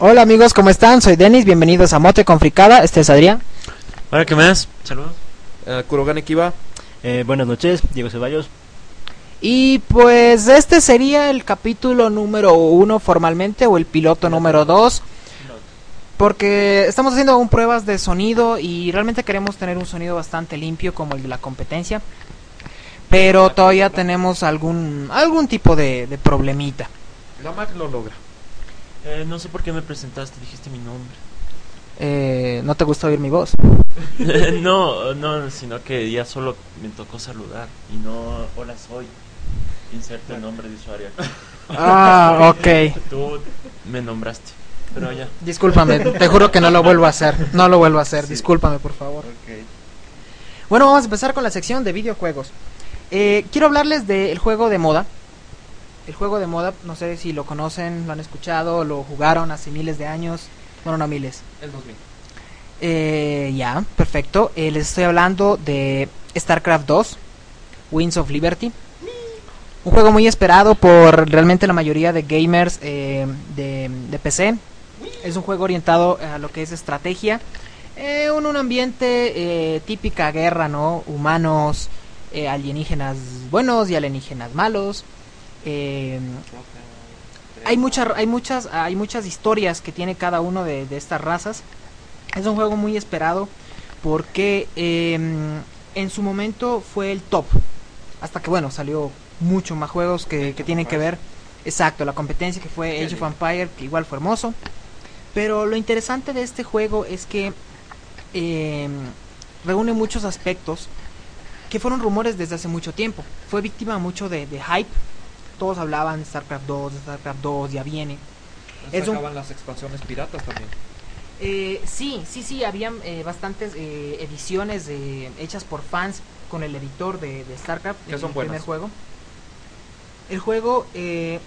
Hola amigos, ¿cómo están? Soy Denis, bienvenidos a Mote con Fricada, este es Adrián. Hola, ¿qué más? Saludos. Uh, Kurogane Kiba. Eh, buenas noches, Diego Ceballos. Y pues este sería el capítulo número uno formalmente o el piloto número dos. Porque estamos haciendo aún pruebas de sonido y realmente queremos tener un sonido bastante limpio como el de la competencia. Pero todavía tenemos algún algún tipo de, de problemita. La Mac lo logra. Eh, no sé por qué me presentaste, dijiste mi nombre. Eh, ¿No te gusta oír mi voz? no, no, sino que ya solo me tocó saludar y no, hola soy. Inserte el nombre de usuario. aquí. Ah, ok. Tú me nombraste, pero ya. Discúlpame, te juro que no lo vuelvo a hacer. No lo vuelvo a hacer, discúlpame por favor. Bueno, vamos a empezar con la sección de videojuegos. Eh, quiero hablarles del juego de moda. El juego de moda, no sé si lo conocen, lo han escuchado, lo jugaron hace miles de años. Bueno, no miles. El 2000. Eh, ya, perfecto. Eh, les estoy hablando de StarCraft 2, Winds of Liberty. Un juego muy esperado por realmente la mayoría de gamers eh, de, de PC. Es un juego orientado a lo que es estrategia. eh, en un ambiente eh, típica guerra, ¿no? Humanos, eh, alienígenas buenos y alienígenas malos. Eh, hay muchas hay muchas hay muchas historias que tiene cada uno de, de estas razas. Es un juego muy esperado porque eh, en su momento fue el top hasta que bueno salió mucho más juegos que, que tienen que ver. Exacto la competencia que fue Age of Empire que igual fue hermoso. Pero lo interesante de este juego es que eh, reúne muchos aspectos que fueron rumores desde hace mucho tiempo. Fue víctima mucho de, de hype todos hablaban de StarCraft 2, de StarCraft 2, ya viene. Es un- Sacaban las expansiones piratas también. Eh, sí, sí, sí, habían eh, bastantes eh, ediciones hechas por fans con el editor de, de StarCraft, Que el son primer buenas. juego. El juego eh,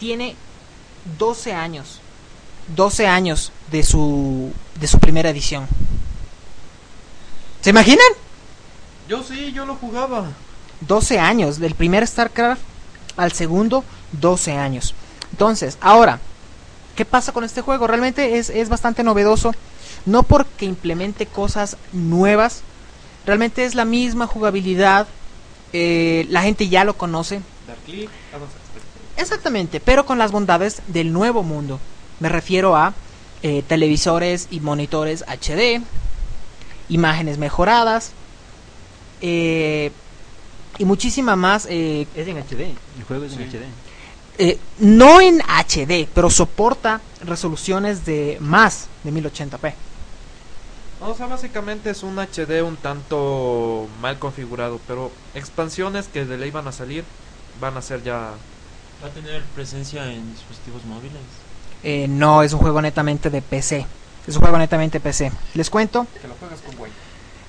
tiene 12 años, 12 años de su, de su primera edición. ¿Se imaginan? Yo sí, yo lo jugaba. 12 años, del primer StarCraft al segundo, 12 años. Entonces, ahora, ¿qué pasa con este juego? Realmente es, es bastante novedoso, no porque implemente cosas nuevas, realmente es la misma jugabilidad, eh, la gente ya lo conoce, Dar clic, avanzar. Exactamente, pero con las bondades del nuevo mundo. Me refiero a eh, televisores y monitores HD, imágenes mejoradas eh, y muchísima más. eh, Es en HD, el juego es en. HD. eh, no en HD, pero soporta resoluciones de más de 1080p. O sea, básicamente es un HD un tanto mal configurado, pero expansiones que de ley van a salir van a ser ya... ¿Va a tener presencia en dispositivos móviles? Eh, no es un juego netamente de PC. Es un juego netamente PC. Les cuento. Que lo juegas con güey.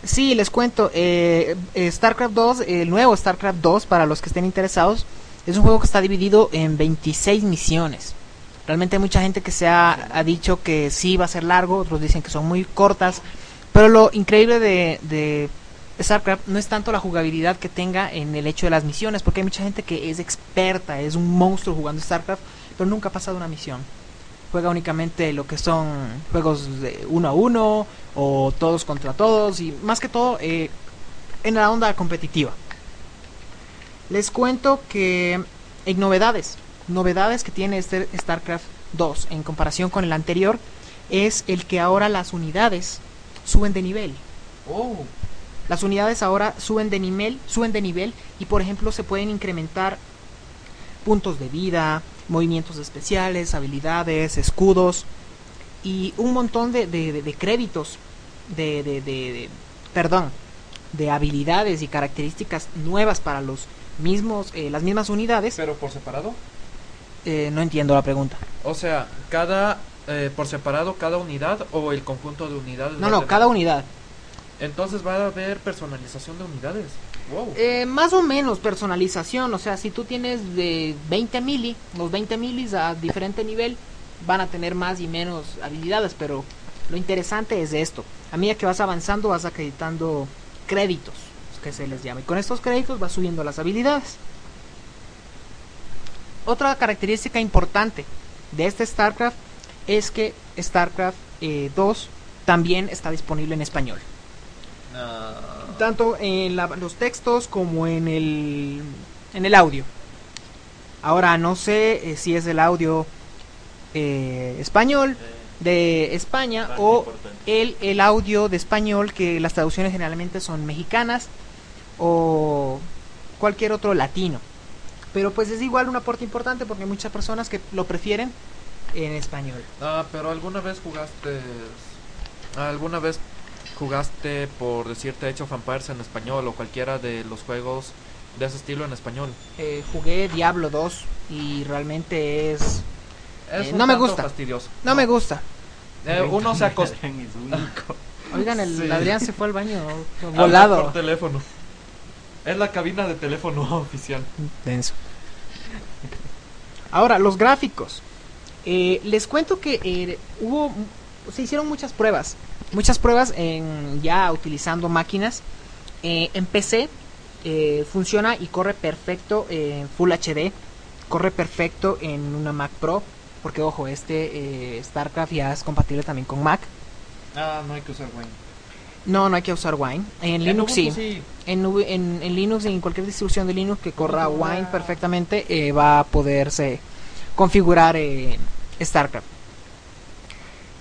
Sí, les cuento. eh, eh, StarCraft 2, el nuevo StarCraft 2, para los que estén interesados, es un juego que está dividido en 26 misiones. Realmente hay mucha gente que se ha, ha dicho que sí va a ser largo, otros dicen que son muy cortas. Pero lo increíble de, de StarCraft no es tanto la jugabilidad que tenga en el hecho de las misiones, porque hay mucha gente que es experta, es un monstruo jugando StarCraft, pero nunca ha pasado una misión. Juega únicamente lo que son juegos de uno a uno o todos contra todos y más que todo eh, en la onda competitiva. Les cuento que en novedades, novedades que tiene este StarCraft 2 en comparación con el anterior es el que ahora las unidades suben de nivel. Oh, Las unidades ahora suben de nivel, suben de nivel y por ejemplo se pueden incrementar puntos de vida, movimientos especiales, habilidades, escudos y un montón de, de- de- créditos de, de- de- de- perdón, de habilidades y características nuevas para los mismos, eh, las mismas unidades. pero por separado. Eh, no entiendo la pregunta. O sea, cada... eh, por separado cada unidad o el conjunto de unidades. No, no, cada unidad. Entonces va a haber personalización de unidades. Wow. Eh, más o menos personalización, o sea, si tú tienes de 20 mili, los 20 milis a diferente nivel van a tener más y menos habilidades, pero lo interesante es esto. A medida que vas avanzando vas acreditando créditos, que se les llama, y con estos créditos vas subiendo las habilidades. Otra característica importante de este StarCraft es que StarCraft eh, 2 también está disponible en español. Tanto en la- los textos como en el, en el audio. Ahora no sé eh, si es el audio eh, español de España o el, el audio de español que las traducciones generalmente son mexicanas o cualquier otro latino. Pero pues es igual un aporte importante porque hay muchas personas que lo prefieren en español. Ah, pero alguna vez jugaste. ¿Alguna vez jugaste, por decirte, Age of Empires en español o cualquiera de los juegos de ese estilo en español? Eh, jugué Diablo 2 y realmente es... Es Eh, un no me gusta. fastidioso. No me gusta. Eh, uno se acostumbra. Oigan, el Sí. Adrián se fue al baño volado. por teléfono. Es la cabina de teléfono oficial. Denso. Ahora, los gráficos. Eh, les cuento que eh, hubo, se hicieron muchas pruebas, muchas pruebas en ya utilizando máquinas. Eh, en PC eh, funciona y corre perfecto en Full HD, corre perfecto en una Mac Pro, porque ojo, este eh, StarCraft ya es compatible también con Mac. Ah, no hay que usar Wayne. No, no hay que usar Wine. En Linux sí. sí. En, en, en Linux, en cualquier distribución de Linux que corra Wine perfectamente, eh, va a poderse configurar StarCraft.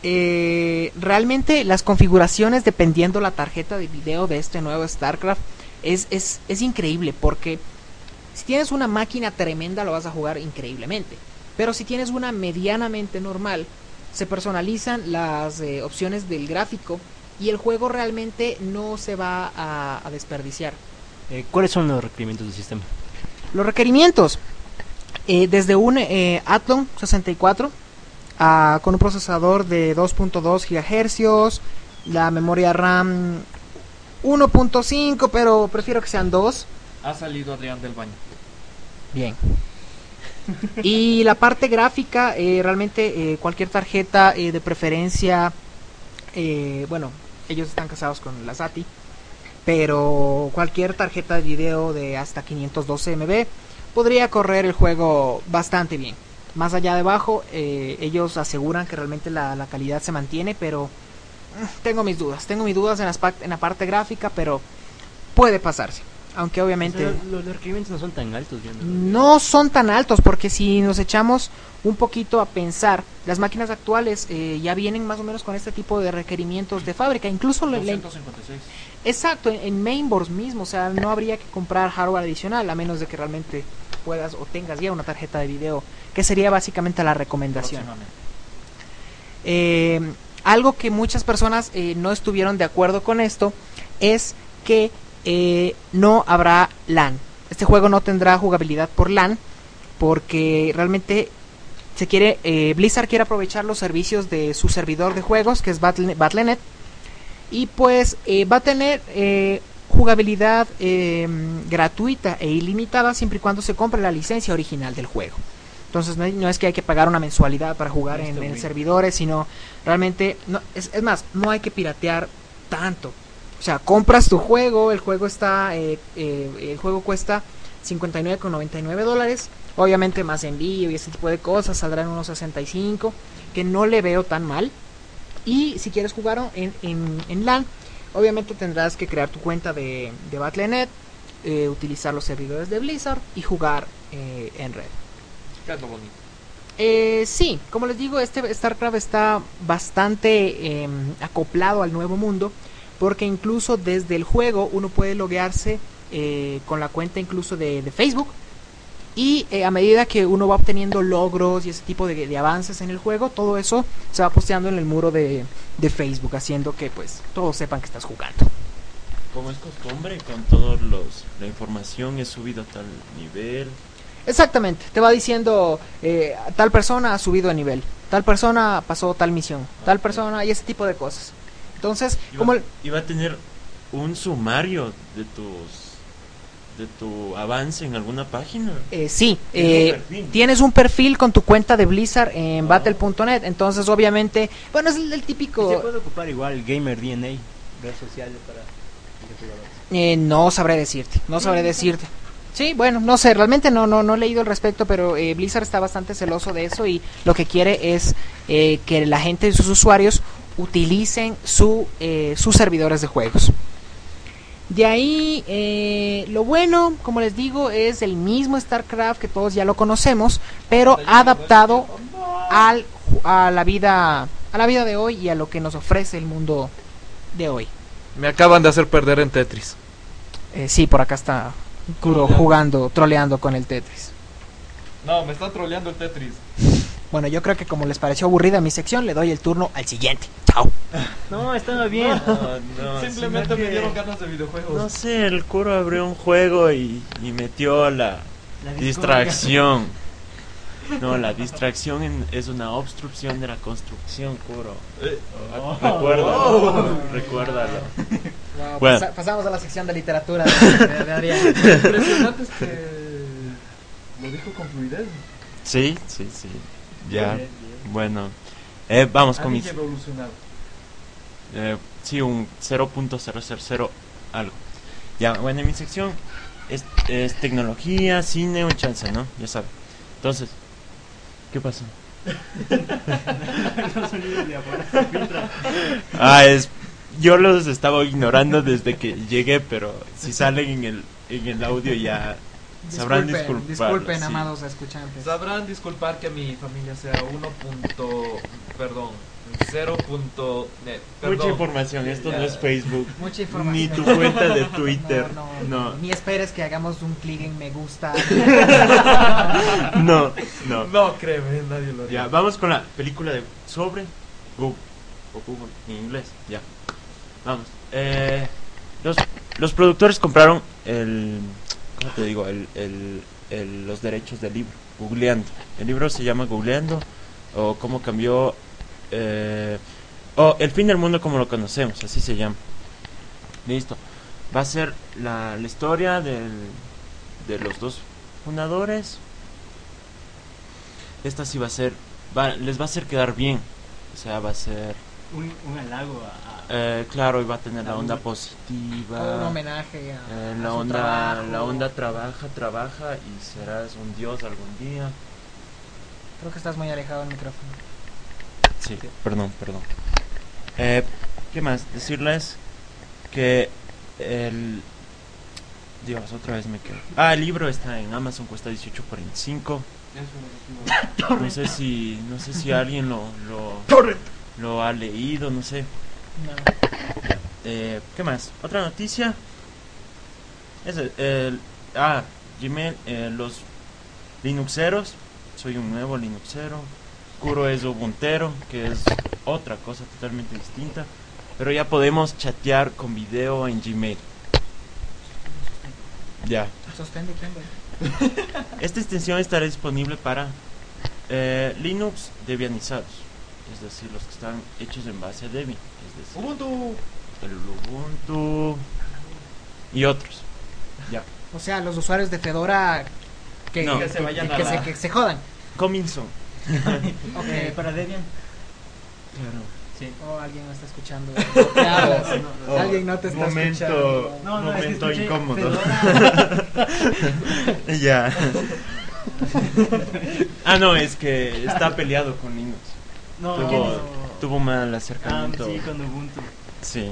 Eh, realmente las configuraciones dependiendo la tarjeta de video de este nuevo StarCraft es, es, es increíble porque si tienes una máquina tremenda lo vas a jugar increíblemente. Pero si tienes una medianamente normal, se personalizan las eh, opciones del gráfico y el juego realmente no se va a, a desperdiciar. Eh, ¿Cuáles son los requerimientos del sistema? Los requerimientos, eh, desde un Athlon 64 con un procesador de 2.2 GHz, la memoria RAM 1.5, pero prefiero que sean 2. Ha salido Adrián del baño. Bien. Y la parte gráfica, eh, realmente eh, cualquier tarjeta eh, de preferencia, eh, bueno, ellos están casados con la SATI, pero cualquier tarjeta de video de hasta 512 MB podría correr el juego bastante bien. Más allá de abajo, eh, ellos aseguran que realmente la, la calidad se mantiene, pero eh, tengo mis dudas. Tengo mis dudas en, las pa- en la parte gráfica, pero puede pasarse. Aunque obviamente... O sea, los, los requerimientos no son tan altos. no- son tan altos porque si nos echamos un poquito a pensar, las máquinas actuales eh, ya vienen más o menos con este tipo de requerimientos de fábrica. Incluso la- la- 256. exacto en, en mainboards mismo, o sea, no habría que comprar hardware adicional a menos de que realmente puedas o tengas ya una tarjeta de video, que sería básicamente la recomendación. Eh, algo que muchas personas eh, no estuvieron de acuerdo con esto es que eh, no habrá LAN. Este juego no tendrá jugabilidad por LAN porque realmente se quiere Blizzard quiere aprovechar los servicios de su servidor de juegos que es Battle- Battle.net y pues va a tener eh, jugabilidad eh, gratuita e ilimitada siempre y cuando se compre la licencia original del juego. Entonces no, es que hay que pagar una mensualidad para jugar en, Listo, en servidores, sino realmente, no, es, es más, no hay que piratear tanto. O sea, compras tu juego, el juego está, eh, eh, el juego cuesta 59,99 dólares. Obviamente más envío y ese tipo de cosas saldrán unos 65, que no le veo tan mal. Y si quieres jugar en, en, en LAN, obviamente tendrás que crear tu cuenta de, de Battle.net, eh, utilizar los servidores de Blizzard y jugar eh, en red. ¿Qué es lo bonito? Eh, sí, como les digo, este StarCraft está bastante eh, acoplado al nuevo mundo, porque incluso desde el juego uno puede loguearse eh, con la cuenta incluso de, de Facebook. Y eh, a medida que uno va obteniendo logros y ese tipo de, de avances en el juego, todo eso se va posteando en el muro de, de Facebook, haciendo que pues todos sepan que estás jugando. Como es costumbre, con todos los la información es subido a tal nivel. Exactamente, te va diciendo eh, tal persona ha subido de nivel, tal persona pasó tal misión, tal persona y ese tipo de cosas. Entonces, Iba, como el- iba a tener un sumario de tus de tu avance en alguna página. eh, sí, Tienes eh, un perfil. tienes un perfil con tu cuenta de Blizzard en Ah. Battle.net, entonces obviamente, bueno, es el, el Y se típico... puede ocupar igual Gamer DNA, redes sociales para eh, no sabré decirte, no sabré decirte. Sí, bueno, no sé, realmente no, no, no he leído al respecto, pero eh, Blizzard está bastante celoso de eso y lo que quiere es eh, que la gente, sus usuarios, utilicen su, eh, sus servidores de juegos. De ahí, eh, lo bueno, como les digo, es el mismo StarCraft que todos ya lo conocemos, pero adaptado al, a la vida, a la vida de hoy y a lo que nos ofrece el mundo de hoy. Me acaban de hacer perder en Tetris. Eh, sí, por acá está Kuro jugando, troleando con el Tetris. No, me está troleando el Tetris. Bueno, yo creo que como les pareció aburrida mi sección, le doy el turno al siguiente. Chao. No, estaba bien. No, no, Simplemente me dieron ganas de videojuegos. No sé, el curo abrió un juego y, y metió la distracción. No, la distracción en- es una obstrucción de la construcción, curo. Eh, Recuérdalo. Recuérdalo. Bueno. pasa- pasamos a la sección de literatura de, de- de Adrián. Impresionante es que lo dijo con fluidez. Sí, sí, sí. Ya. Bueno. Eh, vamos con mis... Evolucionado. Eh, sí, un 0.000 algo. Ya, bueno, en mi sección es, es tecnología, cine, un chance, ¿no? Ya saben. Entonces, ¿qué pasó? Ah, es... Yo los estaba ignorando desde que llegué, pero si salen en el, en el audio ya sabrán disculpar. disculpen, sí. amados escuchantes. Sabrán disculpar que mi familia sea 1. punto- Perdón, 0. punto- eh, Mucha información, esto no es Facebook. Mucha información. Ni tu cuenta de Twitter. No, No, no, Ni esperes que hagamos un clic en me gusta. no, no. No, créeme, nadie lo. Ya, vamos con la película de sobre Google. O Google en inglés, ya. Vamos. Eh, los, los productores compraron el. ¿Cómo te digo? El, el- los derechos del libro, Googleando. El libro se llama Googleando, o cómo cambió. Eh, o El fin del mundo como lo conocemos, así se llama. Listo. Va a ser la, la historia del, de los dos fundadores. Esta sí va a ser. les va a hacer quedar bien. O sea, va a ser. Un, un halago a. Eh, claro, va a tener la La onda positiva. un homenaje a, Eh, a la su onda, trabajo. la onda trabaja, trabaja y serás un dios algún día. Creo que estás muy alejado del micrófono. Sí, perdón, perdón. Eh, ¿Qué más? Decirles que el... Dios, otra vez me quedo. Ah, el libro está en Amazon, cuesta 18.45. No sé si, no sé si alguien lo, lo, lo ha leído, no sé. No. Eh, ¿Qué más? Otra noticia. Es el, el- ah, Gmail, eh, los Linuxeros. Soy un nuevo Linuxero. Kuro es Ubuntero, que es otra cosa totalmente distinta. Pero ya podemos chatear con video en Gmail. Ya. Esta extensión estará disponible para eh, Linux debianizados. Es decir, los que están hechos en base a Debian. Es decir, Ubuntu. el Ubuntu y otros. Ya. O sea, los usuarios de Fedora que, No. que, Que se vayan que a se, la- que se jodan. Coming soon. Ok. Eh, para Debian. Claro. Sí. Oh, alguien no está escuchando. ¿Qué hablas? Oh, alguien no te está momento- escuchando. No, no, es que Momento escuché incómodo. Fedora. ya. ah, no, es que está peleado con Linux. No, Tuvo, no. tuvo mal Ah, acercamiento. sí, con Ubuntu. Sí.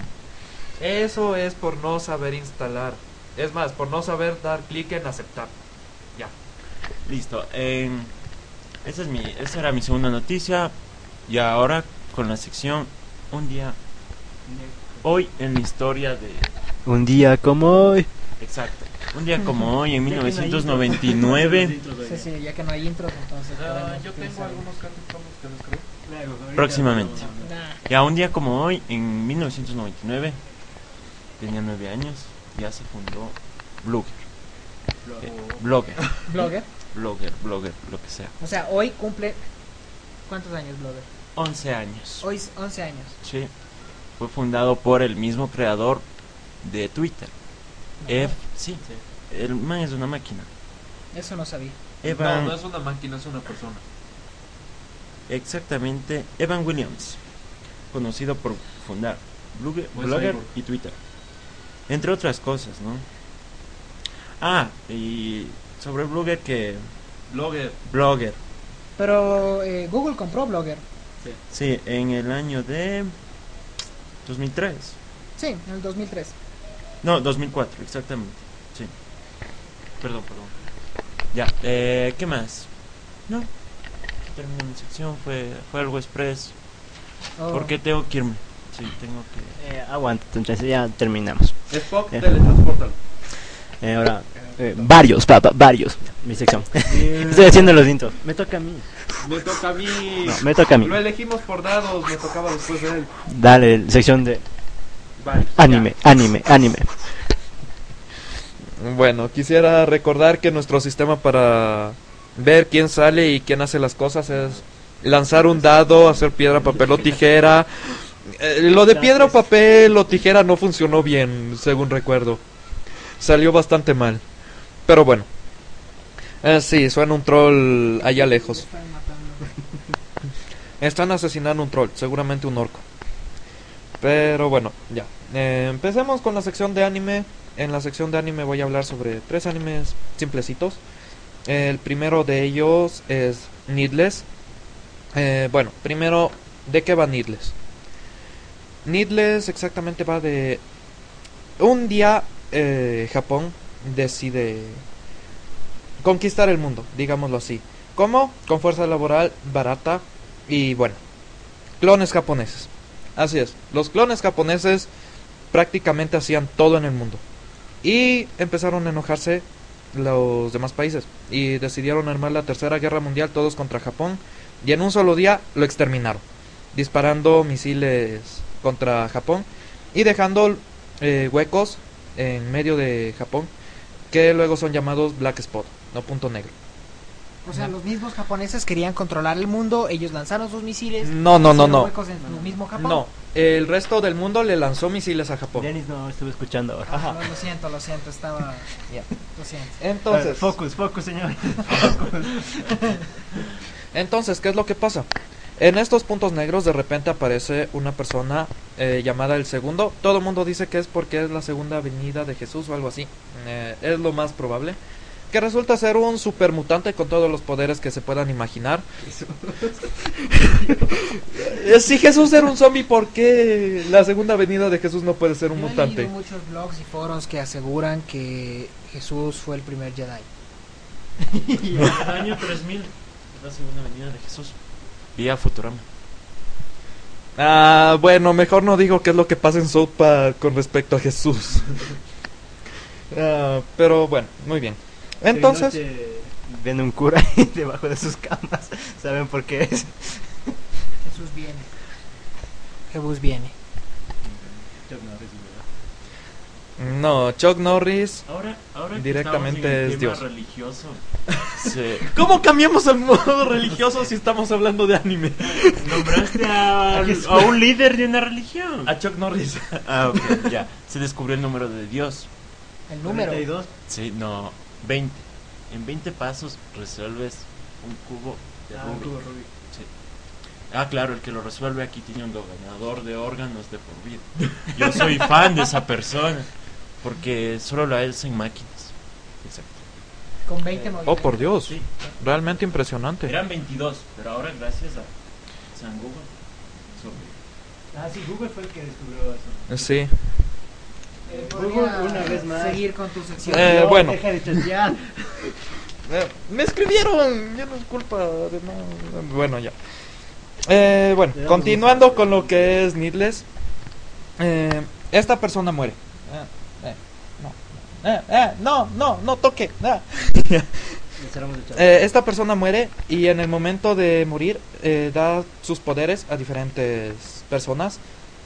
Eso es por no saber instalar. Es más, por no saber dar clic en aceptar. Ya. Listo. em, esa, es mi, esa era mi segunda noticia. Y ahora con la sección Un día. Hoy en la historia de. Un día como hoy. Exacto. Un día como hoy, en Ya que no hay 1999. intro. Sí, sí, ya que no hay intros, entonces. Ah, yo tengo algunos cartuchos que descargué. Próximamente. Nah. Ya un día como hoy, en 1999, tenía nueve años, ya se fundó Blogger. Eh, blogger, Blogger. blogger, blogger, lo que sea. O sea, hoy cumple. ¿Cuántos años Blogger? 11 años. Hoy es 11 años. Sí. Fue fundado por el mismo creador de Twitter. Ev, sí, el man es una máquina. Eso no sabía. Evan, No, no es una máquina, es una persona. Exactamente, Evan Williams, conocido por fundar Blogger, y Twitter. Entre otras cosas, ¿no? Ah, y sobre Blogger que... Blogger. Blogger. Pero eh, Google compró Blogger. Sí, en el año de 2003. Sí, en el 2003. No, 2004, exactamente. Sí. Perdón, perdón. Ya, eh, ¿qué más? No. Terminé mi sección, fue, fue algo express. Oh. Porque tengo que irme. Sí, tengo que... Eh, aguanta, entonces ya terminamos. Spock, Eh. teletransportalo. Eh, ahora, eh, varios, papá, varios. Mi sección. Estoy haciendo los intros. Me toca a mí. Me toca a mí. No, me toca a mí. Lo elegimos por dados, me tocaba después de él. Dale, sección de Vale. anime, anime, anime. Bueno, quisiera recordar que nuestro sistema para ver quién sale y quién hace las cosas es lanzar un dado, hacer piedra, papel o tijera. Eh, lo de piedra, papel o tijera no funcionó bien, según recuerdo. Salió bastante mal. Pero bueno. Eh, sí, suena un troll allá lejos. Están asesinando un troll, seguramente un orco. Pero bueno, ya. Eh, empecemos con la sección de anime. En la sección de anime voy a hablar sobre tres animes simplecitos. El primero de ellos es Needless. Eh, bueno, primero, ¿de qué va Needless? Needless exactamente va de... Un día eh, Japón decide conquistar el mundo, digámoslo así. ¿Cómo? Con fuerza laboral barata y bueno, clones japoneses. Así es, los clones japoneses prácticamente hacían todo en el mundo. Y empezaron a enojarse los demás países y decidieron armar la tercera guerra mundial todos contra Japón y en un solo día lo exterminaron, disparando misiles contra Japón y dejando eh, huecos en medio de Japón que luego son llamados Black Spot, no punto negro. O sea, los mismos japoneses querían controlar el mundo, ellos lanzaron sus misiles. No, no, no, no. huecos en el mismo Japón. No, el resto del mundo le lanzó misiles a Japón. Dennis no estuve escuchando ahora. Ah, Ajá. no, lo siento, lo siento, estaba... Ya. Lo siento. Entonces, Eh, focus, focus, señor. Entonces, ¿qué es lo que pasa? En estos puntos negros de repente aparece una persona eh, llamada el segundo. Todo el mundo dice que es porque es la segunda venida de Jesús o algo así. Eh, es lo más probable. Que resulta ser un supermutante con todos los poderes que se puedan imaginar. Eh, si Jesús era un zombie, ¿por qué la segunda venida de Jesús no puede ser un Yo mutante? leído muchos blogs y foros que aseguran que Jesús fue el primer Jedi. El año 3000, la segunda venida de Jesús. Vía Futurama. Ah, bueno, mejor no digo qué es lo que pasa en South Park con respecto a Jesús. Ah, pero bueno, muy bien. Entonces, Viene un cura ahí debajo de sus camas. ¿Saben por qué es? Jesús viene. Jesús viene. no, Chuck Norris. Ahora, ahora Directamente el es tema Dios. religioso. ¿Cómo cambiamos al modo religioso si estamos hablando de anime? nombraste a, a un líder de una religión. A Chuck Norris. Ah, ok, ya. Se descubrió el número de Dios. El número. 42. Sí, no, 20. En 20 pasos resuelves un cubo de Ah, un Rubik. cubo Rubik. Sí. Ah, claro, el que lo resuelve aquí tiene un donador de órganos de por vida. Yo soy fan de esa persona. Porque solo lo hace en máquinas. Exacto. Con 20 Oh, movimientos. por Dios. Sí. Realmente impresionante. Eran 22, pero ahora gracias a San Google. sobre- Ah, sí, Google fue el que descubrió eso. Sí. Una vez más. Seguir con tu sección. Eh, No, bueno. Deja de chatear. Eh, me escribieron, ya no es culpa de no. Bueno, ya. Eh, bueno, continuando con lo que es Needless. Eh, esta persona muere. Eh, eh, no, no, no, no toque. esta persona muere y en el momento de morir eh, da sus poderes a diferentes personas.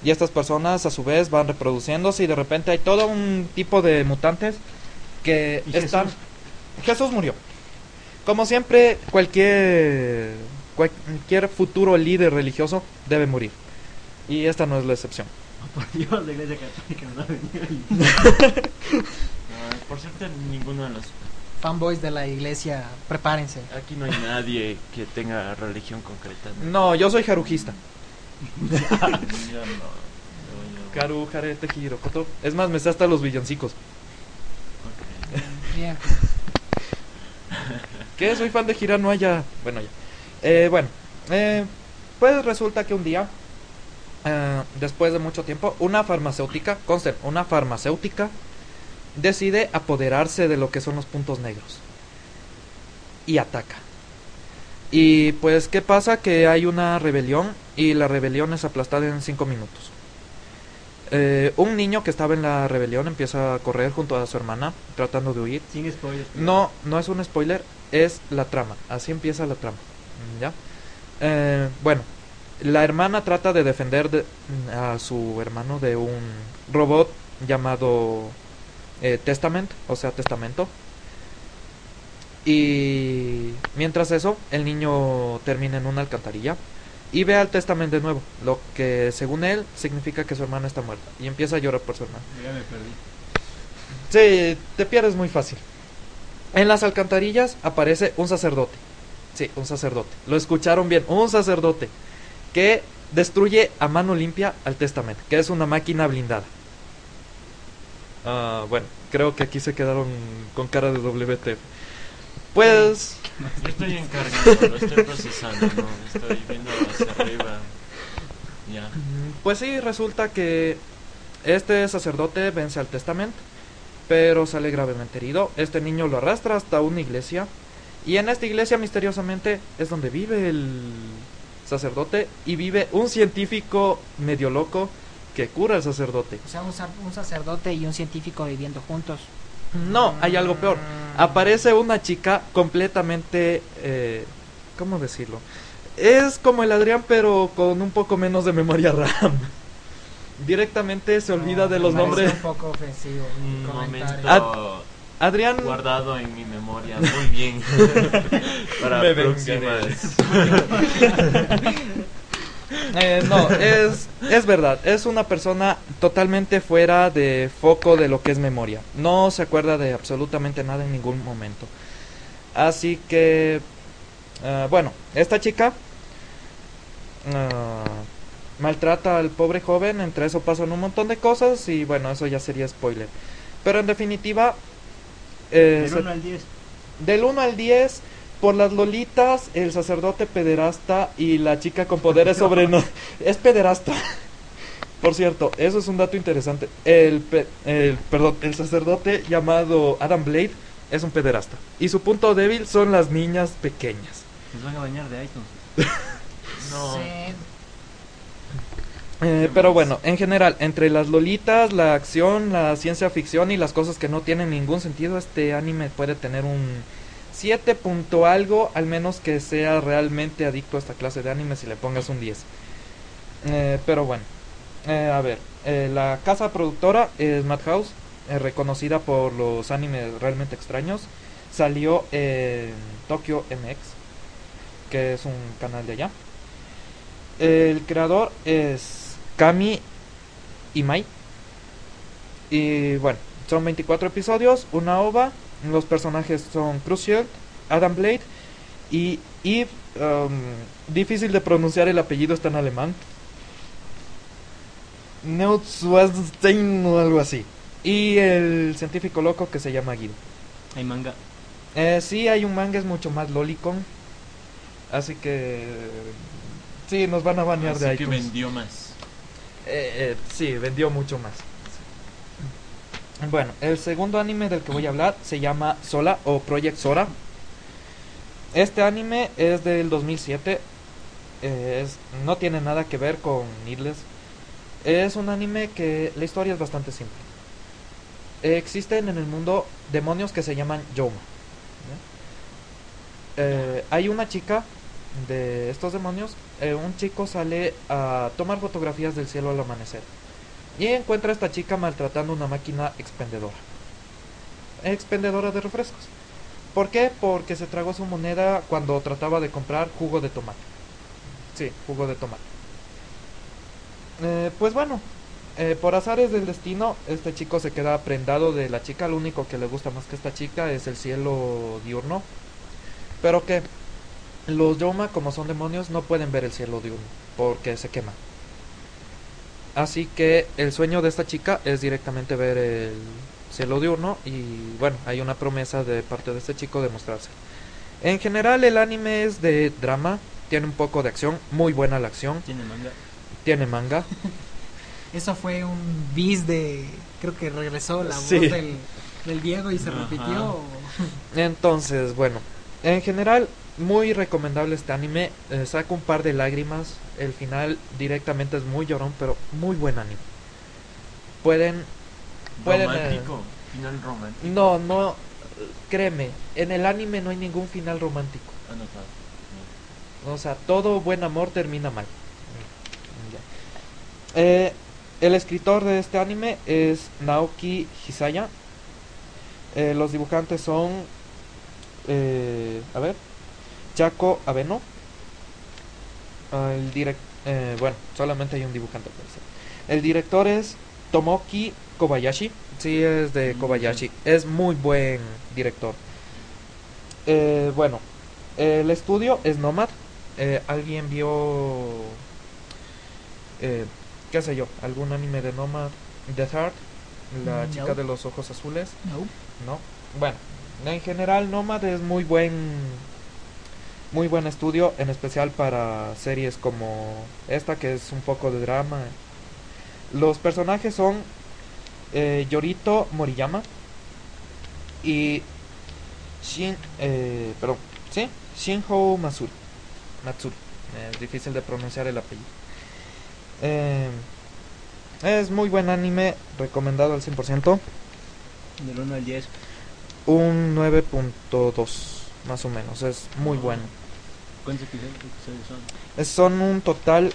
Y estas personas a su vez van reproduciendo y de repente hay todo un tipo de mutantes que ¿Y están... Jesús? Jesús murió. Como siempre, cualquier, cualquier futuro líder religioso debe morir. Y esta no es la excepción. Oh, por Dios, la iglesia católica no venir. Ah, por suerte, ninguno de los. Fanboys de la iglesia, prepárense. Aquí no hay nadie que tenga religión concreta. ¿no? No, yo soy jarujista. No. Karu, Jare, Tejiro, Koto. Es más, me sé hasta los villancicos. ok. Bien. ¿Qué? Soy fan de Hiranoya. Bueno, ya. Eh, bueno, eh, pues resulta que un día, eh, después de mucho tiempo, una farmacéutica, conste, una farmacéutica, decide apoderarse de lo que son los puntos negros. Y ataca. Y pues, ¿qué pasa? Que hay una rebelión y la rebelión es aplastada en 5 minutos. Eh, un niño que estaba en la rebelión empieza a correr junto a su hermana, tratando de huir. Sin spoilers. No, no es un spoiler, es la trama. Así empieza la trama. Mm, ¿Ya? Eh, bueno, la hermana trata de defender de- a su hermano de un robot llamado eh, Testament, o sea, Testamento. Y mientras eso, el niño termina en una alcantarilla y ve al Testament de nuevo, lo que según él significa que su hermana está muerta y empieza a llorar por su hermana. Ya me perdí. Sí, te pierdes muy fácil. En las alcantarillas aparece un sacerdote. Sí, un sacerdote. Lo escucharon bien, un sacerdote que destruye a mano limpia al Testamento, que es una máquina blindada. Ah, bueno, creo que aquí se quedaron con cara de WTF. Pues Yo estoy encargado, lo estoy procesando, no, estoy viendo hacia arriba. Ya. Pues sí, resulta que este sacerdote vence al testamento, pero sale gravemente herido. Este niño lo arrastra hasta una iglesia y en esta iglesia misteriosamente es donde vive el sacerdote y vive un científico medio loco que cura al sacerdote. O sea, un, sa- un sacerdote y un científico viviendo juntos. No, hay algo peor. Aparece una chica completamente... Eh, ¿Cómo decirlo? Es como el Adrián, pero con un poco menos de memoria RAM. Directamente se olvida de los nombres. un poco ofensivo. Un comentario. Adrián... guardado en mi memoria muy bien para próximas. Eh, no, es, es verdad, es una persona totalmente fuera de foco de lo que es memoria. No se acuerda de absolutamente nada en ningún momento. Así que, ah, bueno, esta chica ah, maltrata al pobre joven, entre eso pasan un montón de cosas y bueno, eso ya sería spoiler. Pero en definitiva, eh, Del se- 1 al 10. del 1 al 10, por las lolitas, el sacerdote pederasta y la chica con poderes sobre... No, es pederasta. Por cierto, eso es un dato interesante. El, pe- el, perdón, el sacerdote llamado Adam Blade es un pederasta. Y su punto débil son las niñas pequeñas. Nos van a bañar de iTunes. No. Sí. Eh, pero bueno, en general, entre las lolitas, la acción, la ciencia ficción y las cosas que no tienen ningún sentido, este anime puede tener un 7 punto algo, al menos que sea realmente adicto a esta clase de anime si le pongas un 10. Eh, pero bueno, eh, a ver, eh, la casa productora es Madhouse, reconocida por los animes realmente extraños, salió en Tokyo MX, que es un canal de allá. El creador es Kami Imai. Y bueno, son 24 episodios, una ova. Los personajes son Crucial, Adam Blade y Eve. um, difícil de pronunciar el apellido, está en alemán. Neutzwazstein o algo así. Y el científico loco que se llama Guido. Hay manga. Eh, sí, hay un manga, es mucho más lolicon. Así que. Sí, nos van a banear de Así que iTunes. vendió más. Eh, eh, sí, vendió mucho más. Bueno, el segundo anime del que voy a hablar se llama Sola o Project Sora. Este anime es del 2007. eh, es, no tiene nada que ver con Needless. Es un anime que la historia es bastante simple. Existen en el mundo demonios que se llaman Yoma. Eh, hay una chica de estos demonios. eh, un chico sale a tomar fotografías del cielo al amanecer. Y encuentra a esta chica maltratando una máquina expendedora. Expendedora de refrescos. ¿Por qué? Porque se tragó su moneda cuando trataba de comprar jugo de tomate. Sí, jugo de tomate. Eh, pues bueno, eh, por azares del destino, este chico se queda prendado de la chica. Lo único que le gusta más que esta chica es el cielo diurno. Pero que los Yoma, como son demonios, no pueden ver el cielo diurno porque se quema. Así que el sueño de esta chica es directamente ver el cielo diurno y bueno, hay una promesa de parte de este chico de mostrarse. En general el anime es de drama, tiene un poco de acción, muy buena la acción, Tiene manga. tiene manga. Eso fue un bis de. Creo que regresó la Sí. voz del, del Diego y se Ajá. repitió. Entonces, bueno, en general muy recomendable este anime, eh, saca un par de lágrimas, el final directamente es muy llorón, pero muy buen anime. Pueden Pueden, eh, Romántico. Final romántico. No, no, créeme, en el anime no hay ningún final romántico. Anotado. O sea, todo buen amor termina mal. Eh, el escritor de este anime es Naoki Hisaya. Eh, los dibujantes son, eh, a ver, Chaco Abeno. Ah, el direc eh, bueno, solamente hay un dibujante. El director es Tomoki Kobayashi. Sí, es de Mm, Kobayashi. Es muy buen director. Eh, bueno, el estudio es Nomad. Eh, ¿Alguien vio, eh, qué sé yo, algún anime de Nomad? Death Heart, la Mm, chica de los ojos azules. No. No. Bueno, en general Nomad es muy buen muy buen estudio, en especial para series como esta que es un poco de drama. Los personajes son eh, Yorito Moriyama y Shin, eh, perdón, sí, Shinho Matsuri. Matsuri. Es difícil de pronunciar el apellido. Eh, es muy buen anime, recomendado al 100%. Del 1 al 10. Un 9.2 más o menos, es muy bueno. ¿Cuántos episodios son? Es- Son un total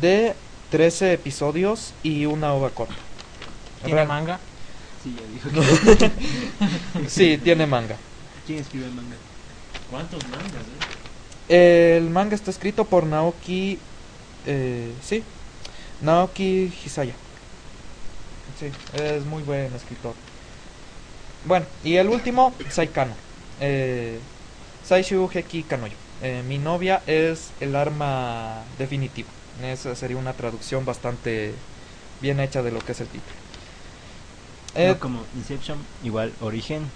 de 13 episodios y una ova corta. Tiene Real- manga. Sí, ya dijo que... Sí, tiene manga. ¿Quién escribe el manga? ¿Cuántos mangas, eh? El manga está escrito por Naoki. Eh, sí, Naoki Hisaya. Sí, es muy buen escritor. Bueno, y el último, Saikano. Eh, Saishu Heki Kanoyo. Eh, mi novia es el arma definitiva. Esa sería una traducción bastante bien hecha de lo que es el título. Eh, No, como Inception, igual Origen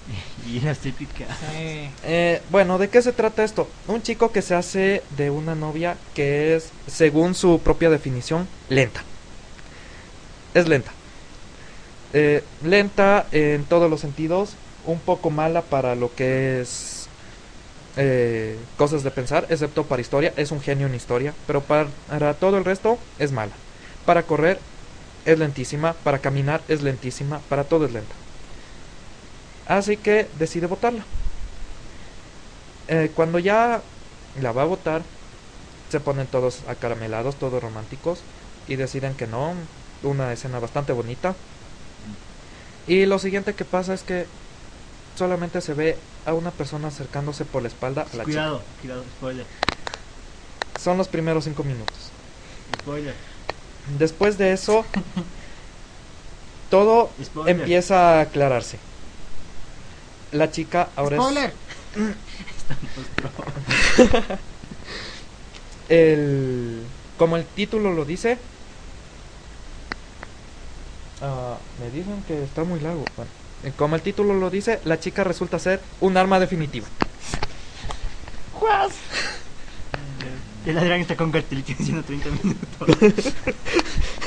y las típicas. Sí. Eh, bueno, ¿de qué se trata esto? Un chico que se hace de una novia que es, según su propia definición, lenta. Es lenta. Eh, lenta en todos los sentidos, un poco mala para lo que es eh, cosas de pensar, excepto para historia, es un genio en historia, pero para, todo el resto es mala. Para correr es lentísima, para caminar es lentísima, para todo es lenta. Así que decide votarla. Eh, cuando ya la va a votar, se ponen todos acaramelados, todos románticos, y deciden que no, una escena bastante bonita. Y lo siguiente que pasa es que solamente se ve a una persona acercándose por la espalda a la Cuidado, cuidado, spoiler. chica. Son los primeros cinco minutos. Spoiler. Después de eso, todo Spoiler. empieza a aclararse. La chica ahora es... Spoiler. el como el título lo dice ah, me dicen que está muy largo bueno, como el título lo dice la chica resulta ser un arma definitiva El Adrián está con cartelito diciendo 30 minutos.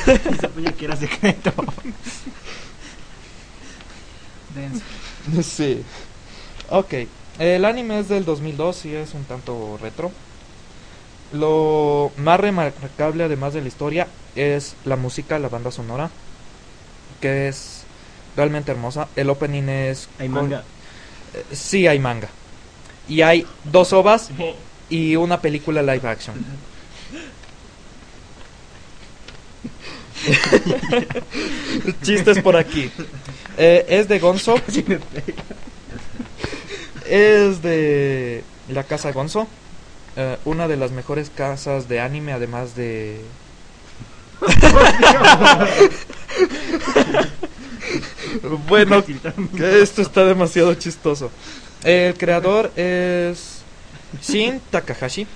y se que era secreto. Denso. sí ok el anime es del 2002 y es un tanto retro lo más remarcable además de la historia es la música la banda sonora que es realmente hermosa el opening es Hay con- manga. Eh, sí hay manga. Y hay dos ovas y una película live action. Chistes por aquí. Eh, es de Gonzo. Es de la casa Gonzo. eh, una de las mejores casas de anime, además de. bueno, que esto está demasiado chistoso. El creador es Shin Takahashi.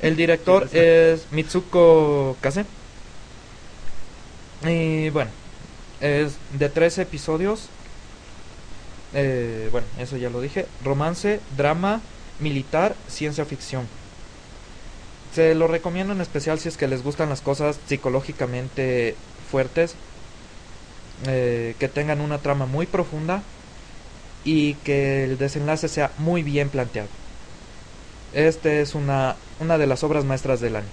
El director es Mitsuko Kase. Y bueno, es de 13 episodios eh, bueno, eso ya lo dije. Romance, drama, militar, ciencia ficción. Se lo recomiendo en especial si es que les gustan las cosas psicológicamente fuertes, eh, que tengan una trama muy profunda y que el desenlace sea muy bien planteado. Este es una, una de las obras maestras del año.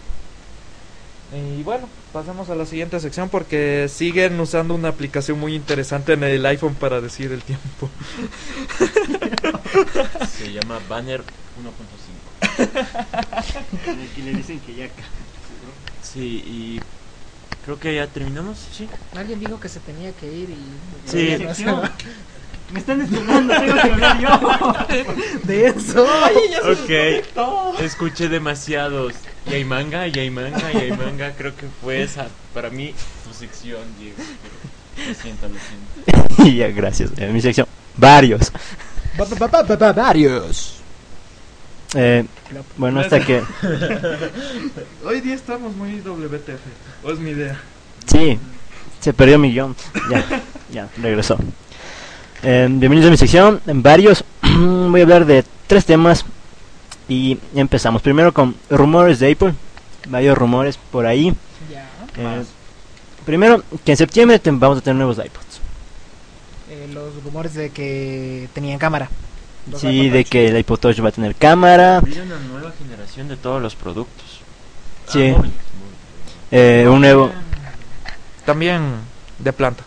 Y bueno, pasemos a la siguiente sección porque siguen usando una aplicación muy interesante en el iPhone para decir el tiempo. Se llama Banner 1.5. Aquí le dicen que ya. Sí, y creo que ya terminamos, ¿sí? Alguien dijo que se tenía que ir y... Sí. No. Me están despertando, tengo que hablar yo. De eso. Ok, escuché demasiados. Y hay manga, y hay manga, y hay manga. Creo que fue esa, para mí, tu sección, Diego. Pero Lo siento, lo siento. Y ya, gracias. En mi sección, varios. Varios. Eh, bueno, hasta que... Hoy día estamos muy WTF. O es mi idea. Sí, se perdió mi guion. Ya, ya, regresó. Eh, bienvenidos a mi sección, en varios. Voy a hablar de tres temas y empezamos. Primero con rumores de Apple. Varios rumores por ahí. Ya. Eh, primero, que en septiembre te- vamos a tener nuevos iPods. Eh, los rumores de que tenían cámara. Sí, de que el iPod Touch va a tener cámara. Viene una nueva generación de todos los productos. Sí. Ah, móviles, móviles. Eh, un nuevo... También de planta,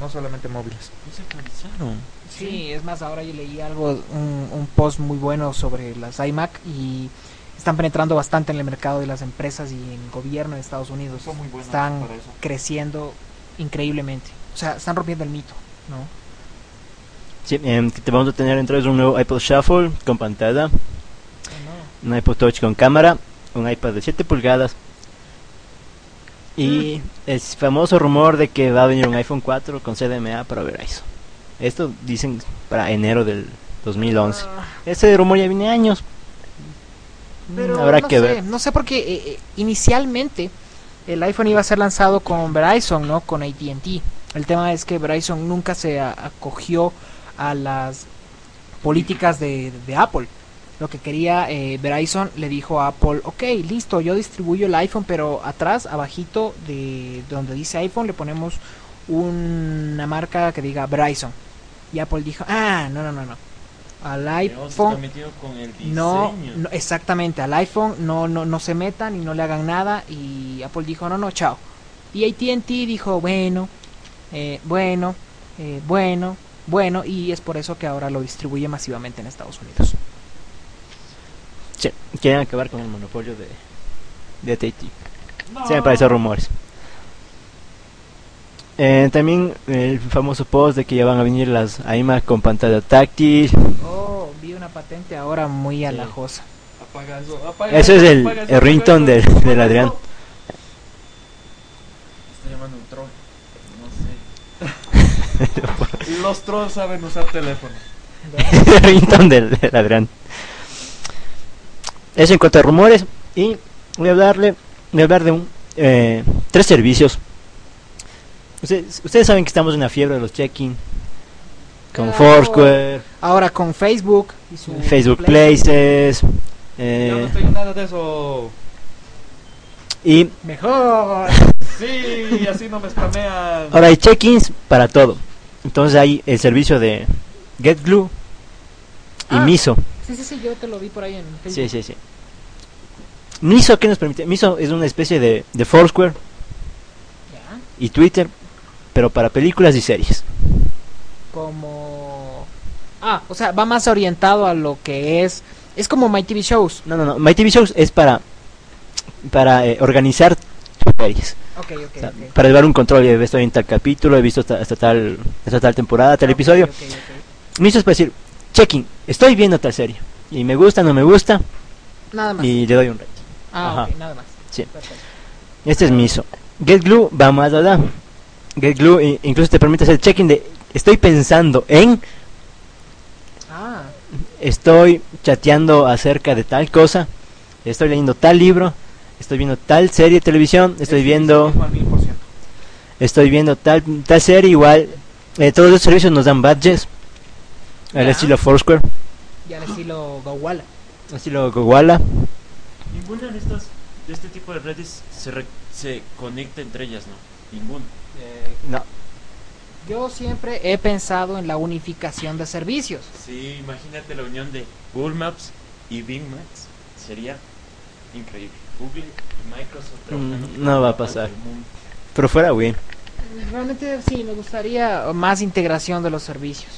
no solamente móviles. No se actualizaron. Sí, es más, ahora yo leí algo, un, un post muy bueno sobre las iMac y están penetrando bastante en el mercado de las empresas y en gobierno de Estados Unidos. Muy Están creciendo increíblemente. O sea, están rompiendo el mito, ¿no? Sí, em, te vamos a tener entonces un nuevo iPod Shuffle con pantalla. un iPod Touch con cámara, un iPad de 7 pulgadas y el famoso rumor de que va a venir un iPhone 4 con CDMA para Verizon. Esto dicen para enero del 2011. Ah, Ese rumor ya viene años. pero Habrá no que sé, ver. No sé porque eh, eh, inicialmente el iPhone iba a ser lanzado con Verizon, ¿no? Con AT&T. El tema es que Verizon nunca se acogió a las políticas de, de Apple. Lo que quería eh, Verizon le dijo a Apple, ok, listo, yo distribuyo el iPhone, pero atrás, abajito de donde dice iPhone, le ponemos una marca que diga Verizon. Y Apple dijo, ah, no, no, no, no. Al iPhone con el no, exactamente, al iPhone no, no, no se metan y no le hagan nada y Apple dijo no, no, chao. Y ATT dijo bueno, eh, bueno, eh, bueno, bueno y es por eso que ahora lo distribuye masivamente en Estados Unidos. Sí, quieren acabar con el monopolio de, de AT&T. Sí, me parecen rumores. Eh, también el famoso post de que ya van a venir las iMac con pantalla táctil. Oh, vi una patente ahora muy alajosa. Apaga eso, apaga Eso es el, apaga eso, el apaga ringtone eso, del, del. Adrián. Está llamando un troll. No sé. Los trolls saben usar teléfono. el ringtone del, del Adrián. Eso en cuanto a rumores. Y voy a hablarle, voy a hablar de un, eh, tres servicios. Ustedes, ustedes saben que estamos en la fiebre de los check-in. Con Foursquare, Ahora con Facebook y su Facebook Places. Yo no eh, estoy en nada de eso. y Mejor. Sí, así no me spamean. ahora hay check-ins para todo. Entonces hay el servicio de GetGlue y Ah. Miso. Sí, sí, sí, yo te lo vi por ahí en Facebook. Sí, sí, sí. Miso, ¿qué nos permite? Miso es una especie de, de Foursquare y Twitter, pero para películas y series. Como... Ah, o sea, va más orientado a lo que es... Es como My TV Shows. No, no, no. My TV Shows es para para eh, organizar series. O sea. Para llevar un control. He visto en tal capítulo, he visto hasta, hasta tal hasta tal temporada, tal episodio. ok. Miso es para decir, checking, estoy viendo tal serie. Y me gusta, no me gusta, Nada más. y le doy un rating. Ah, Ajá. ok, nada más. Sí. Perfecto. Este es Miso. GetGlue va más allá. GetGlue i- incluso te permite hacer checking de estoy pensando en, Ah, estoy chateando acerca de tal cosa, estoy leyendo tal libro, estoy viendo tal serie de televisión, estoy Es viendo al estoy viendo tal tal serie igual eh, todos los servicios nos dan badges al Ya. estilo Foursquare, Y al estilo Gowalla. estilo Gowalla. Ninguna de estas, de este tipo de redes se, re- se conecta entre ellas, ¿no? Ninguna. no, Yo siempre he pensado en la unificación de servicios. Sí, imagínate la unión de Google Maps y Bing Maps. Sería increíble. Google y Microsoft trabajando Mm, no va a pasar. pero fuera bien. Realmente sí, me gustaría más integración de los servicios.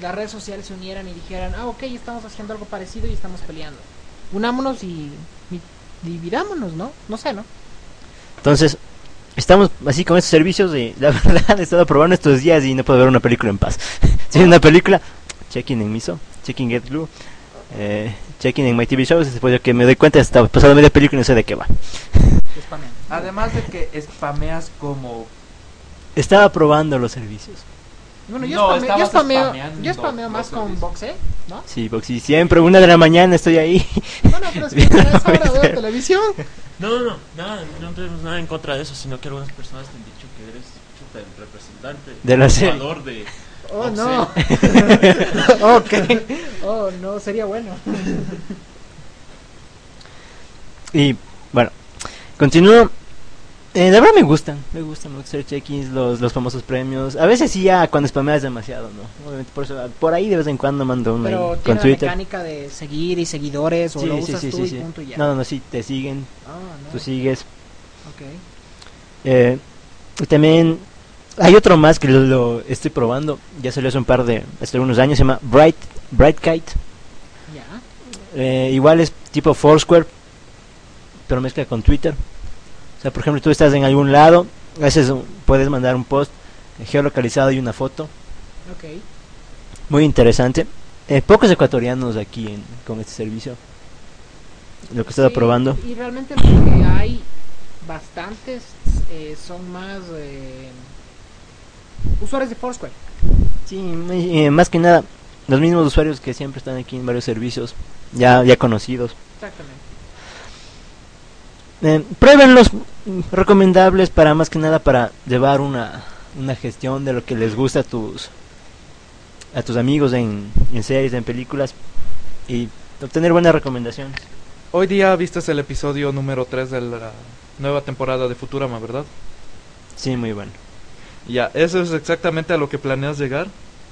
Las redes sociales se unieran y dijeran, ah, ok, estamos haciendo algo parecido y estamos peleando. Unámonos y, y dividámonos, ¿no? No sé, ¿no? Entonces, estamos así con estos servicios y la verdad he estado probando estos días y no puedo ver una película en paz. si hay una película, check-in en Miso, check-in GetGlue, eh, check-in en My TV Shows, después de que me doy cuenta, está pasando media película y no sé de qué va. Spamean. Además de que spameas como... Estaba probando los servicios. Bueno, yo, No, spameo, yo, spameo, yo spameo más con. Boxe, ¿no? Sí, Boxy, siempre, una de la mañana estoy ahí. Bueno, pero es que a esa hora veo televisión. No, no, no, nada, no tenemos nada en contra de eso, sino que algunas personas te han dicho que eres chuta, el representante, De la el serie. jugador de Oh, boxeo. no. ok. Oh, no, sería bueno. Y bueno, continúo. Eh, la verdad me gustan, me gustan los hacer check-ins, los, los famosos premios. A veces sí ya cuando spameas demasiado, ¿no? Obviamente por eso, por ahí de vez en cuando mando uno Pero ahí tiene con la Twitter. mecánica de seguir y seguidores o Sí, lo sí, usas sí, tú y punto y ya. No, no, sí, te siguen, Ah, no. tú sigues. Ok. Eh, y también hay otro más que lo, lo estoy probando, ya salió hace un par de, hace algunos años, se llama Bright, Bright Kite. Ya. Eh, igual es tipo Foursquare, pero mezcla con Twitter. O sea, por ejemplo, tú estás en algún lado, a veces puedes mandar un post geolocalizado y una foto. Ok. Muy interesante. Eh, pocos ecuatorianos aquí en- con este servicio. Lo que Sí, probando. Y realmente lo que hay bastantes eh, son más eh, usuarios de Foursquare. Sí, muy- eh, más que nada, los mismos usuarios que siempre están aquí en varios servicios, ya, ya conocidos. Exactamente. Eh, pruébenlos, recomendables para más que nada para llevar una, una gestión de lo que les gusta a tus a tus amigos en, en series, en películas y obtener buenas recomendaciones. Hoy día viste el episodio número 3 de la nueva temporada de Futurama, ¿verdad? Sí, muy bueno. Ya, eso es exactamente a lo que planeas llegar.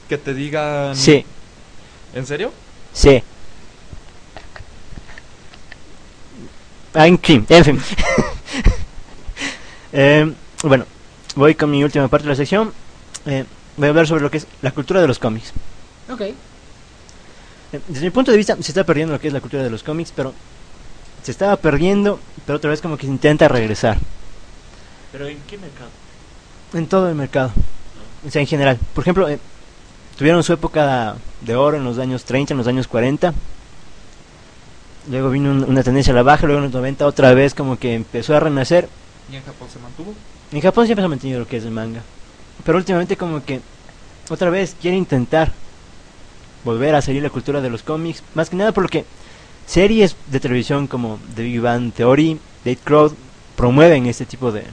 Que te digan... Sí, ¿En serio? sí. En fin, en fin. Eh, bueno, voy con mi última parte de la sección. Eh, voy a hablar sobre lo que es la cultura de los cómics. Ok. Eh, Desde mi punto de vista, se está perdiendo lo que es la cultura de los cómics, pero se estaba perdiendo, pero otra vez como que se intenta regresar Pero ¿en qué mercado? En todo el mercado, o sea, en general. Por ejemplo, eh, tuvieron su época de oro en los años 30, en los años 40. Luego vino un- una tendencia a la baja, luego en los 90 otra vez como que empezó a renacer. ¿Y en Japón se mantuvo? En Japón siempre se ha mantenido lo que es el manga. Pero últimamente como que otra vez quiere intentar volver a salir la cultura de los cómics. Más que nada porque series de televisión como The Big Bang Theory, Date Crowd promueven este tipo de,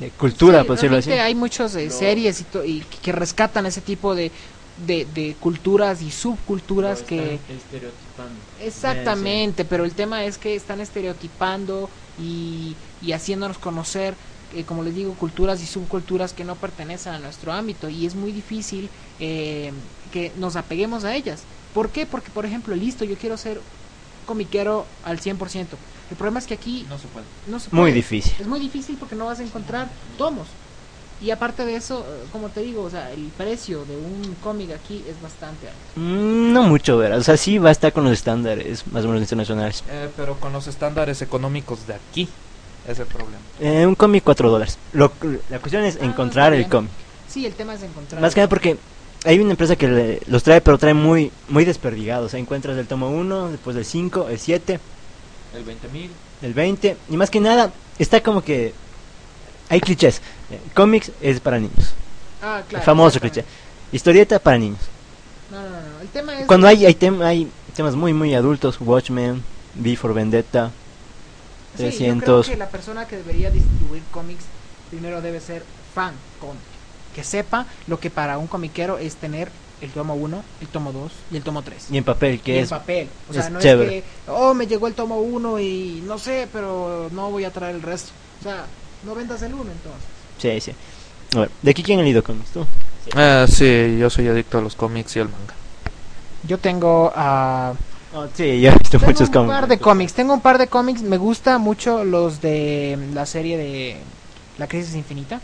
de cultura, Sí, por decirlo así. hay muchas eh, series y, to- y que rescatan ese tipo de, de, de culturas y subculturas que... están estereotipando. Exactamente, pero el tema es que están estereotipando y, y haciéndonos conocer, eh, como les digo, culturas y subculturas que no pertenecen a nuestro ámbito y es muy difícil eh, que nos apeguemos a ellas. ¿Por qué? Porque, por ejemplo, listo, yo quiero ser comiquero al 100%. El problema es que aquí No se puede. no se Muy puede. difícil. Es muy difícil porque no vas a encontrar tomos. Y aparte de eso, eh, como te digo, o sea, el precio de un cómic aquí es bastante alto. Mm, no mucho, verás. O sea, sí va a estar con los estándares más o menos internacionales. Eh, pero con los estándares económicos de aquí es el problema. Eh, un cómic 4 dólares. Lo- La cuestión es Ah, encontrar el cómic. Sí, el tema es encontrar. Más que nada porque hay una empresa que le- los trae, pero trae muy muy desperdigados. O sea, encuentras el tomo 1, después el 5, el 7, El 20.000. el 20. Y más que nada, está como que... Hay clichés. Eh, cómics es para niños. Ah, claro. el famoso cliché. Historieta para niños. No, no, no, no. El tema es. Cuando hay, hay, tem- hay temas muy, muy adultos, Watchmen, V for Vendetta, Sí, yo 300. creo que la persona que debería distribuir cómics primero debe ser fan cómic. Que sepa lo que para un comiquero es tener el tomo 1, el tomo 2 y el tomo 3. Y en papel, que en es... papel. O sea, es no chévere. es que, oh, me llegó el tomo 1 y no sé, pero no voy a traer el resto. O sea, no vendas el 1 entonces. Sí, sí. A ver, ¿de aquí quién ha leído cómics? ¿Tú? Ah, sí, yo soy adicto a los cómics y al manga. Yo tengo a Oh, sí, yo he visto Tengo muchos un cómics. par de cómics, tengo un par de cómics, me gusta mucho los de la serie de La Crisis Infinita,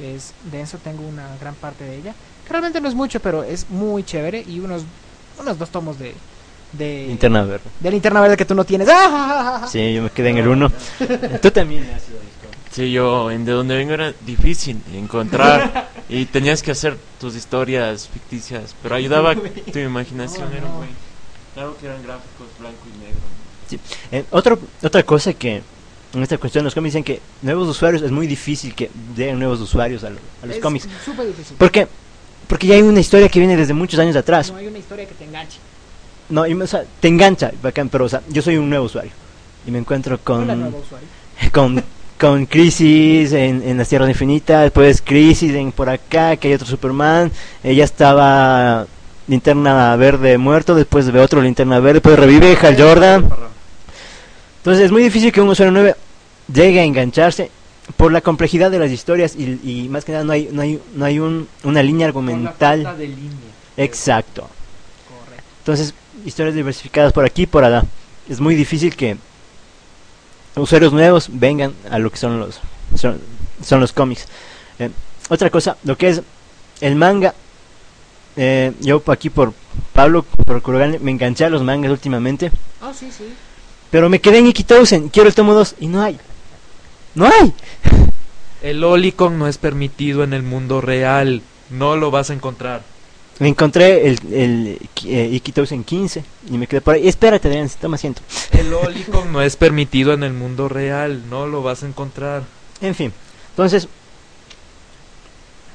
que es denso, tengo una gran parte de ella, que realmente no es mucho, pero es muy chévere, y unos, unos dos tomos de, de, Linterna verde. de Linterna Verde que tú no tienes. ¡Ah! Sí, yo me quedé en el 1. Tú también Sí, yo en de donde vengo era difícil encontrar y tenías que hacer tus historias ficticias, pero ayudaba tu imaginación. No, era buen- Claro que eran gráficos blanco y negro. Eh, otro, otra cosa que en esta cuestión los cómics dicen que nuevos usuarios es muy difícil que den nuevos usuarios a, lo- a los Es cómics. súper difícil. ¿Por qué? Porque ya hay una historia que viene desde muchos años atrás. No hay una historia que te enganche. No, y, o sea, te engancha, bacán, pero o sea, yo soy un nuevo usuario y me encuentro Hola, con nuevo usuario. con, con Crisis en, en las Tierras Infinitas, después Crisis en por acá, que hay otro Superman, ella estaba Linterna Verde muerto, después ve otro Linterna Verde, después revive Hal Jordan. Entonces es muy difícil que un usuario nuevo llegue a engancharse por la complejidad de las historias y, y más que nada no hay, no hay, no hay un, una línea argumental. de línea. Exacto. Correcto. Entonces, historias diversificadas por aquí y por allá. Es muy difícil que usuarios nuevos vengan a lo que son los son, son los cómics. Eh, otra cosa, lo que es el manga. eh, yo aquí por Pablo, por Kurogane, me enganché a los mangas últimamente. Ah, sí, sí. Pero me quedé en Ikitousen, quiero el tomo 2 y no hay. No hay. El Olicon no es permitido en el mundo real. No lo vas a encontrar. Me encontré el, el eh, Ikitousen 15 y me quedé por ahí. Espérate, Adrián, toma asiento. El Olicon no es permitido en el mundo real. No lo vas a encontrar. En fin, entonces,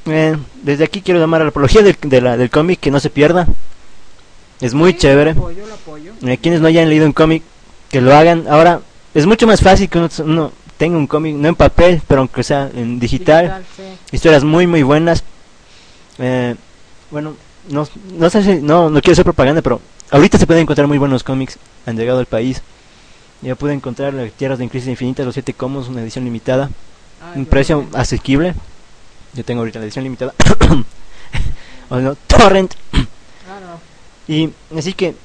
eh, desde aquí quiero llamar a la apología del, de la- del cómic que no se pierda. Es muy Sí, chévere. Lo apoyo, lo apoyo. Eh, quienes no hayan leído un cómic, que lo hagan. Ahora, es mucho más fácil que uno, uno tenga un cómic, no en papel, pero aunque sea en digital. sí. Historias muy, muy buenas. Eh, bueno, no, no sé si, no, no quiero hacer propaganda, pero ahorita se pueden encontrar muy buenos cómics. Han llegado al país. Ya pude encontrar las Tierras de Crisis Infinitas, los siete comos, una edición limitada. Ah, un precio asequible. Yo tengo ahorita la edición limitada. o no, torrent. Ah, no. Y así que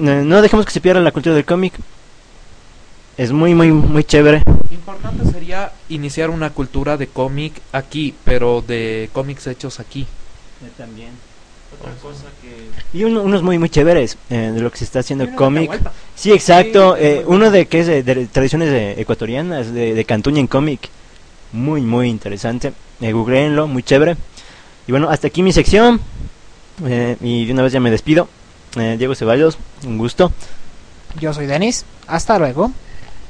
eh, no dejemos que se pierda la cultura del cómic. Es muy, muy, muy chévere. Importante sería iniciar una cultura de cómic aquí, pero de cómics hechos aquí. También. Otra cosa que Y uno- unos muy, muy chéveres eh, de lo que se está haciendo cómic. Sí, exacto. Sí, eh, uno de que es de, de tradiciones de- ecuatorianas, de, de Cantuña en cómic. Muy, muy interesante. Eh, googleenlo, muy chévere. Y bueno, hasta aquí mi sección. Eh, y de una vez ya me despido. Eh, Diego Ceballos, un gusto. Yo soy Denis. Hasta luego.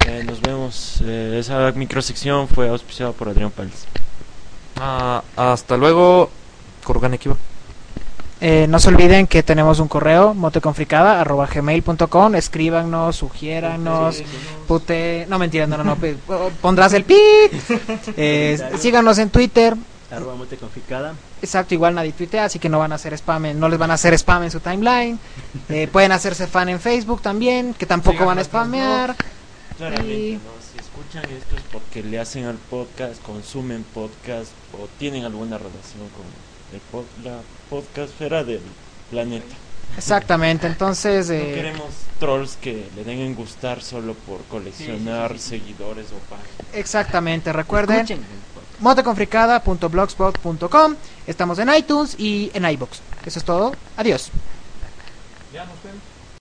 Eh, nos vemos. Eh, esa microsección fue auspiciada por Adrián Páez. Ah, hasta luego, Kurgan Equiva. Eh, no se olviden que tenemos un correo, moteconfricada.gmail.com. Escríbanos, sugiéranos, pute... No, mentira, no, no, no. Pondrás el pi. Eh, síganos en Twitter. Arroba Mote Conflicada. Exacto, igual nadie tuitea, así que no van a hacer spam, en- no les van a hacer spam en su timeline. Eh, pueden hacerse fan en Facebook también, que tampoco van a spamear. Claramente, Y- ¿no? Si escuchan esto es porque le hacen al podcast, consumen podcast o tienen alguna relación con el pod- la podcastfera del planeta. Exactamente, entonces... No eh, queremos trolls que le den en gustar solo por coleccionar seguidores o páginas. exactamente, recuerden, Escuchen. moteconfricada.blogspot.com. Estamos en iTunes y en iBox. Eso es todo. Adiós. Ya nos vemos.